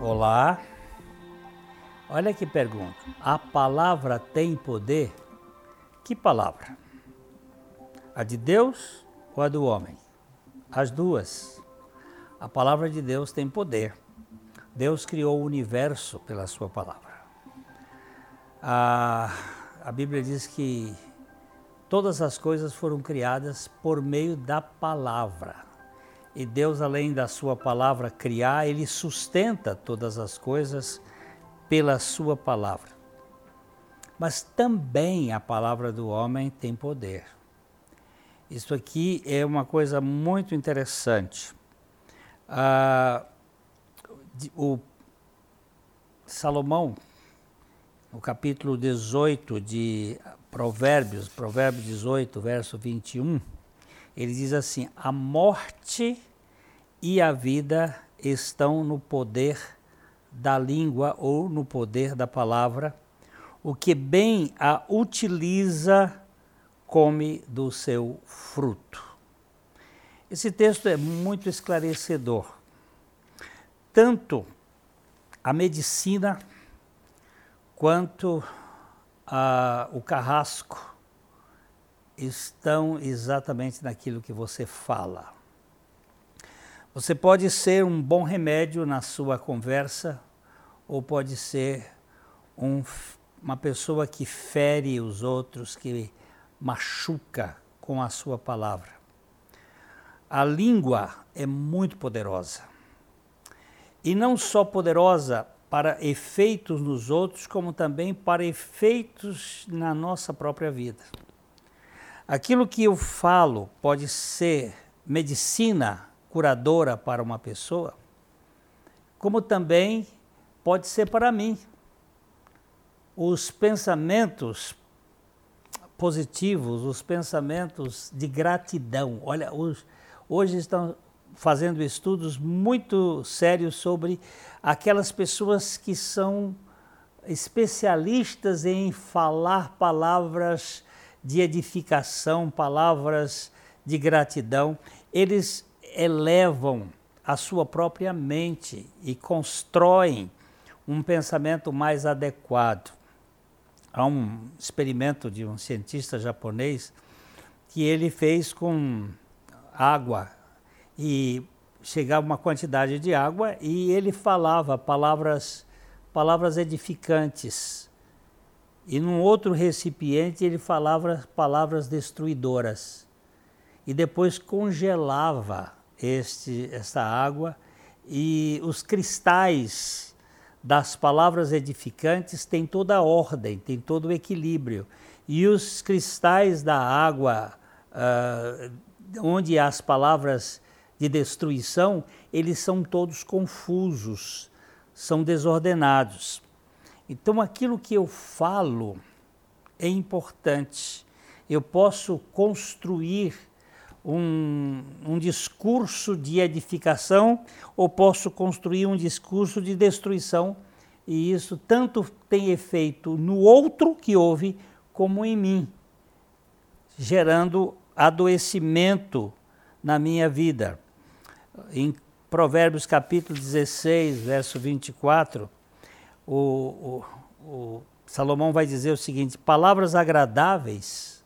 Olá. Olha que pergunta. A palavra tem poder? Que palavra? A de Deus ou a do homem? As duas. A palavra de Deus tem poder. Deus criou o universo pela sua palavra. A, a Bíblia diz que todas as coisas foram criadas por meio da palavra. E Deus, além da sua palavra criar, ele sustenta todas as coisas pela sua palavra. Mas também a palavra do homem tem poder. Isso aqui é uma coisa muito interessante. Ah, o Salomão, no capítulo 18 de Provérbios, Provérbios 18, verso 21, ele diz assim: A morte e a vida estão no poder da língua ou no poder da palavra. O que bem a utiliza, come do seu fruto. Esse texto é muito esclarecedor. Tanto a medicina quanto a, o carrasco estão exatamente naquilo que você fala. Você pode ser um bom remédio na sua conversa, ou pode ser um, uma pessoa que fere os outros, que machuca com a sua palavra. A língua é muito poderosa. E não só poderosa para efeitos nos outros, como também para efeitos na nossa própria vida. Aquilo que eu falo pode ser medicina curadora para uma pessoa, como também pode ser para mim. Os pensamentos positivos, os pensamentos de gratidão. Olha, hoje estão fazendo estudos muito sérios sobre aquelas pessoas que são especialistas em falar palavras de edificação, palavras de gratidão, eles elevam a sua própria mente e constroem um pensamento mais adequado. Há um experimento de um cientista japonês que ele fez com água e chegava uma quantidade de água e ele falava palavras palavras edificantes e num outro recipiente ele falava palavras destruidoras. E depois congelava este, esta água e os cristais das palavras edificantes têm toda a ordem, têm todo o equilíbrio. E os cristais da água, uh, onde as palavras de destruição, eles são todos confusos, são desordenados. Então, aquilo que eu falo é importante. Eu posso construir um, um, discurso de edificação ou posso construir um discurso de destruição, e isso tanto tem efeito no outro que ouve, como em mim, gerando adoecimento na minha vida. Em Provérbios capítulo 16, verso 24, o, o, o Salomão vai dizer o seguinte: palavras agradáveis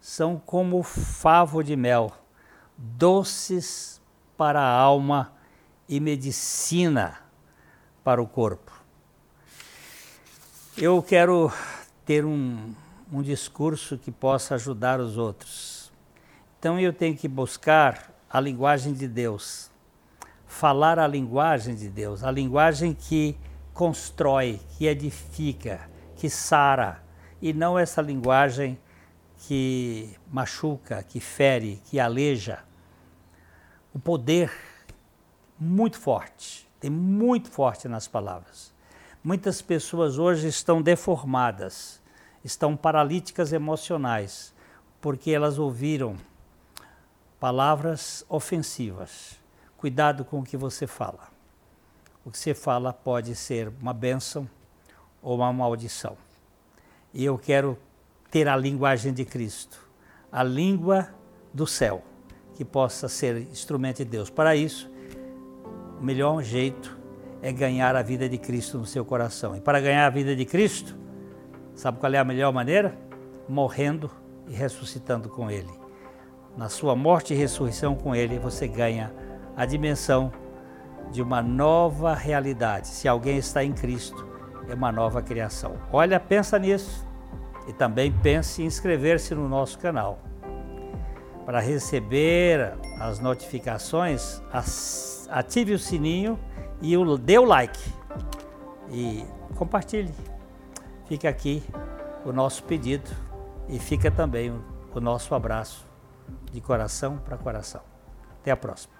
são como favo de mel, doces para a alma e medicina para o corpo. Eu quero ter um, um discurso que possa ajudar os outros. Então eu tenho que buscar a linguagem de Deus, falar a linguagem de Deus, a linguagem que constrói, que edifica, que sara, e não essa linguagem que machuca, que fere, que aleja. O poder muito forte, tem muito forte nas palavras. Muitas pessoas hoje estão deformadas, estão paralíticas emocionais, porque elas ouviram palavras ofensivas. Cuidado com o que você fala o que você fala pode ser uma bênção ou uma maldição. E eu quero ter a linguagem de Cristo, a língua do céu, que possa ser instrumento de Deus. Para isso, o melhor jeito é ganhar a vida de Cristo no seu coração. E para ganhar a vida de Cristo, sabe qual é a melhor maneira? Morrendo e ressuscitando com Ele. Na sua morte e ressurreição com Ele, você ganha a dimensão de uma nova realidade. Se alguém está em Cristo, é uma nova criação. Olha, pensa nisso e também pense em inscrever-se no nosso canal. Para receber as notificações, ative o sininho e dê o like e compartilhe. Fica aqui o nosso pedido e fica também o nosso abraço de coração para coração. Até a próxima.